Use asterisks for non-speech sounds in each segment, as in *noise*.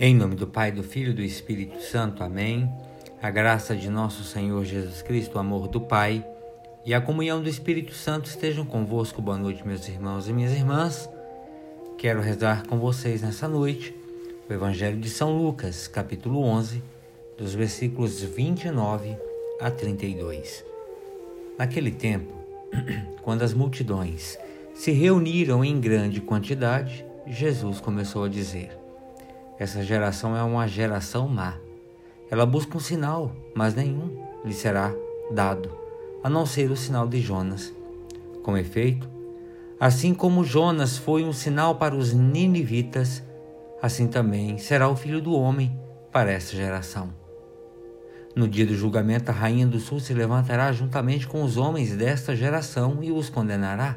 Em nome do Pai, do Filho e do Espírito Santo. Amém. A graça de nosso Senhor Jesus Cristo, o amor do Pai e a comunhão do Espírito Santo estejam convosco. Boa noite, meus irmãos e minhas irmãs. Quero rezar com vocês nessa noite o Evangelho de São Lucas, capítulo 11, dos versículos 29 a 32. Naquele tempo, *clears throat* quando as multidões se reuniram em grande quantidade, Jesus começou a dizer: essa geração é uma geração má. Ela busca um sinal, mas nenhum lhe será dado, a não ser o sinal de Jonas. Com efeito, assim como Jonas foi um sinal para os ninivitas, assim também será o filho do homem para esta geração. No dia do julgamento, a rainha do sul se levantará juntamente com os homens desta geração e os condenará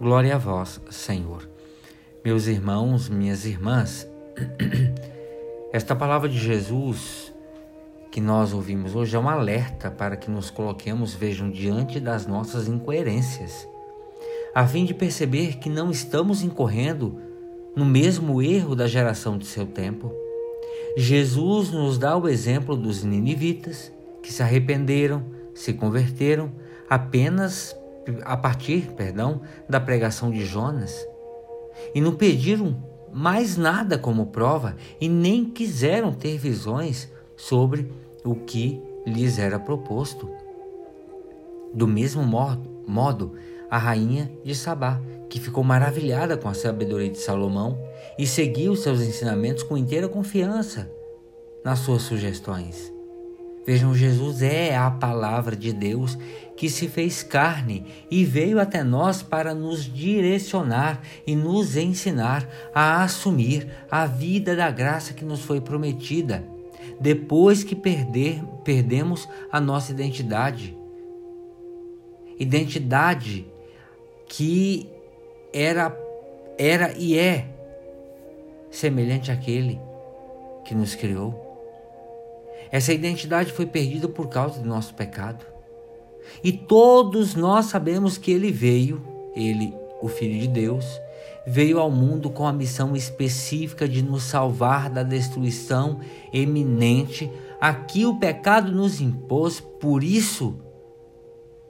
Glória a vós, Senhor. Meus irmãos, minhas irmãs, *clears throat* esta palavra de Jesus que nós ouvimos hoje é um alerta para que nos coloquemos, vejam, diante das nossas incoerências, a fim de perceber que não estamos incorrendo no mesmo erro da geração de seu tempo. Jesus nos dá o exemplo dos ninivitas que se arrependeram, se converteram apenas a partir, perdão, da pregação de Jonas, e não pediram mais nada como prova e nem quiseram ter visões sobre o que lhes era proposto. Do mesmo modo, modo a rainha de Sabá, que ficou maravilhada com a sabedoria de Salomão e seguiu seus ensinamentos com inteira confiança nas suas sugestões. Vejam, Jesus é a palavra de Deus que se fez carne e veio até nós para nos direcionar e nos ensinar a assumir a vida da graça que nos foi prometida, depois que perder, perdemos a nossa identidade. Identidade que era, era e é semelhante àquele que nos criou. Essa identidade foi perdida por causa do nosso pecado. E todos nós sabemos que ele veio, ele, o Filho de Deus, veio ao mundo com a missão específica de nos salvar da destruição eminente a que o pecado nos impôs. Por isso,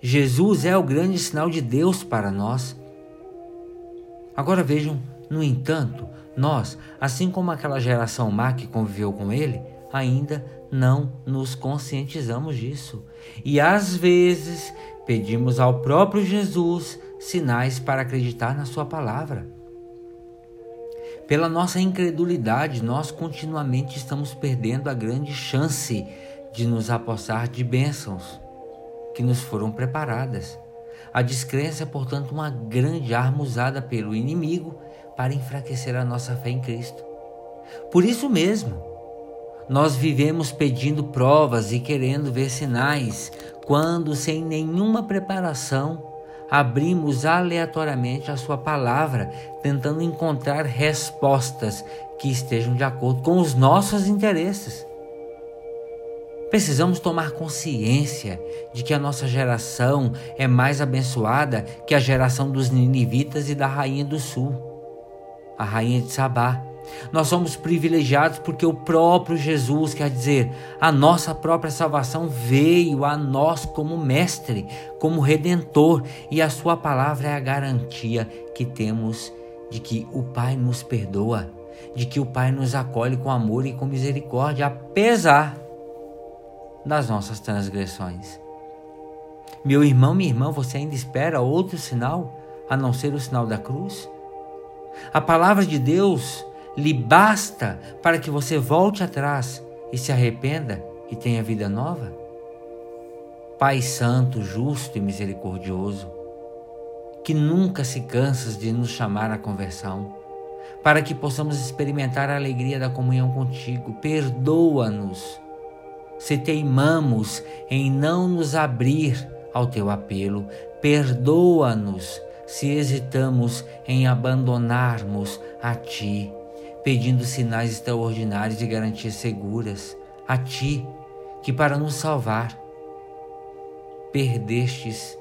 Jesus é o grande sinal de Deus para nós. Agora vejam, no entanto, nós, assim como aquela geração má que conviveu com ele, ainda não nos conscientizamos disso. E às vezes pedimos ao próprio Jesus sinais para acreditar na Sua palavra. Pela nossa incredulidade, nós continuamente estamos perdendo a grande chance de nos apossar de bênçãos que nos foram preparadas. A descrença é, portanto, uma grande arma usada pelo inimigo para enfraquecer a nossa fé em Cristo. Por isso mesmo, nós vivemos pedindo provas e querendo ver sinais, quando, sem nenhuma preparação, abrimos aleatoriamente a Sua palavra, tentando encontrar respostas que estejam de acordo com os nossos interesses. Precisamos tomar consciência de que a nossa geração é mais abençoada que a geração dos ninivitas e da rainha do sul, a rainha de Sabá nós somos privilegiados porque o próprio Jesus, quer dizer, a nossa própria salvação veio a nós como mestre, como redentor, e a sua palavra é a garantia que temos de que o Pai nos perdoa, de que o Pai nos acolhe com amor e com misericórdia, apesar das nossas transgressões. Meu irmão, minha irmã, você ainda espera outro sinal a não ser o sinal da cruz? A palavra de Deus lhe basta para que você volte atrás e se arrependa e tenha vida nova? Pai Santo, justo e misericordioso, que nunca se cansas de nos chamar à conversão, para que possamos experimentar a alegria da comunhão contigo. Perdoa-nos se teimamos em não nos abrir ao teu apelo. Perdoa-nos se hesitamos em abandonarmos a ti, pedindo sinais extraordinários e garantias seguras a ti, que para nos salvar perdestes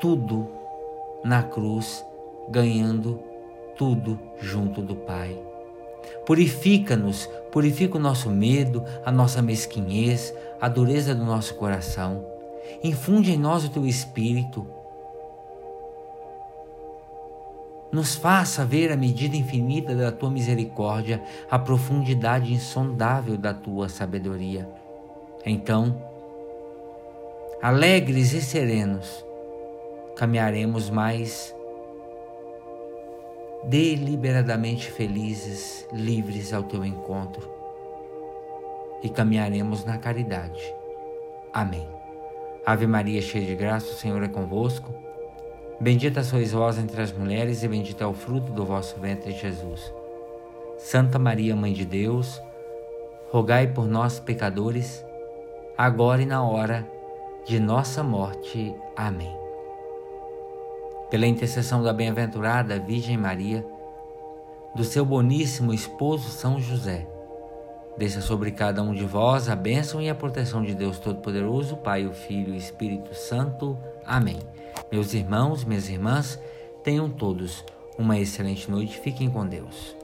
tudo na cruz, ganhando tudo junto do Pai. Purifica-nos, purifica o nosso medo, a nossa mesquinhez, a dureza do nosso coração. Infunde em nós o teu espírito. Nos faça ver a medida infinita da tua misericórdia, a profundidade insondável da tua sabedoria. Então, alegres e serenos, caminharemos mais deliberadamente felizes, livres ao teu encontro e caminharemos na caridade. Amém. Ave Maria, cheia de graça, o Senhor é convosco. Bendita sois vós entre as mulheres, e bendito é o fruto do vosso ventre, Jesus. Santa Maria, Mãe de Deus, rogai por nós, pecadores, agora e na hora de nossa morte. Amém pela intercessão da bem-aventurada Virgem Maria, do seu boníssimo esposo São José, desça sobre cada um de vós a bênção e a proteção de Deus Todo-Poderoso, Pai, o Filho e o Espírito Santo. Amém. Meus irmãos, minhas irmãs, tenham todos uma excelente noite. Fiquem com Deus.